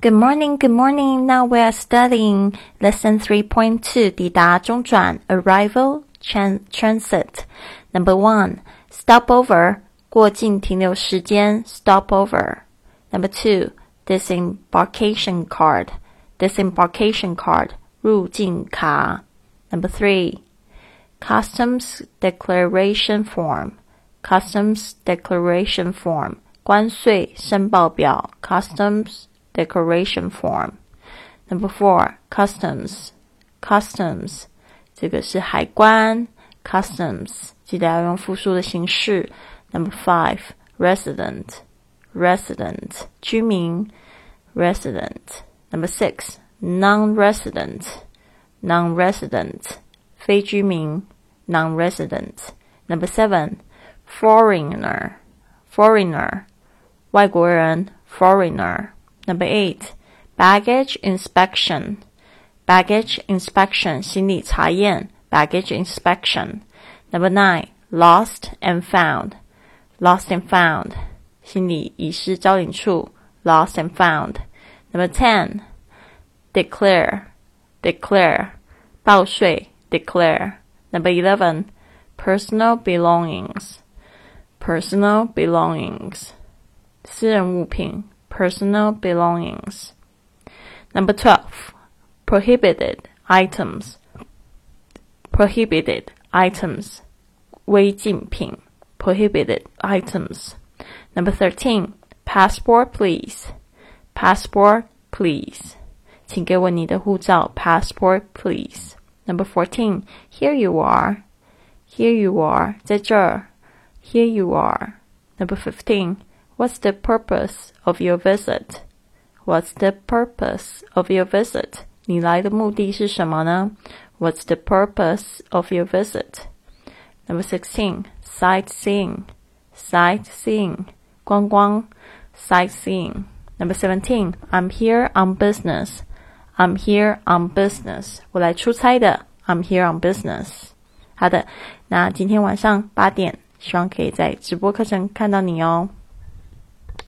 Good morning, good morning. Now we are studying lesson 3.2, 抵达中转 arrival tran transit. Number one, stopover 过境停留时间 stopover. Number two, disembarkation card disembarkation card 入境卡. Number three, customs declaration form customs declaration form 关税申报表 customs declaration form。Number four, customs, Customs. 这个是海关, customs. 记得要用复数的形式. Number five, resident, Resident. Resident. Resident. Number six, non-resident, Non-resident. 非居民, non-resident. Number seven, foreigner, Foreigner. Foreigner. Foreigner Number eight, baggage inspection. Baggage inspection 行李查验 baggage inspection. Number nine, lost and found. Lost and found 行李遗失招领处 lost and found. Number ten, declare. Declare 报税 declare. Number eleven, personal belongings. Personal belongings 私人物品 personal belongings. Number 12. Prohibited items. Prohibited items. 违禁品 prohibited items. Number 13. Passport please. Passport please. 请给我你的护照 passport please. Number 14. Here you are. Here you are. 在这儿 Here you are. Number 15. What's the purpose of your visit? What's the purpose of your visit? 你来的目的是什么呢？What's the purpose of your visit? Number sixteen, sightseeing, sightseeing, 观光 sightseeing. Number seventeen, I'm here on business. I'm here on business. 我来出差的。I'm here on business. 好的，那今天晚上八点，希望可以在直播课程看到你哦。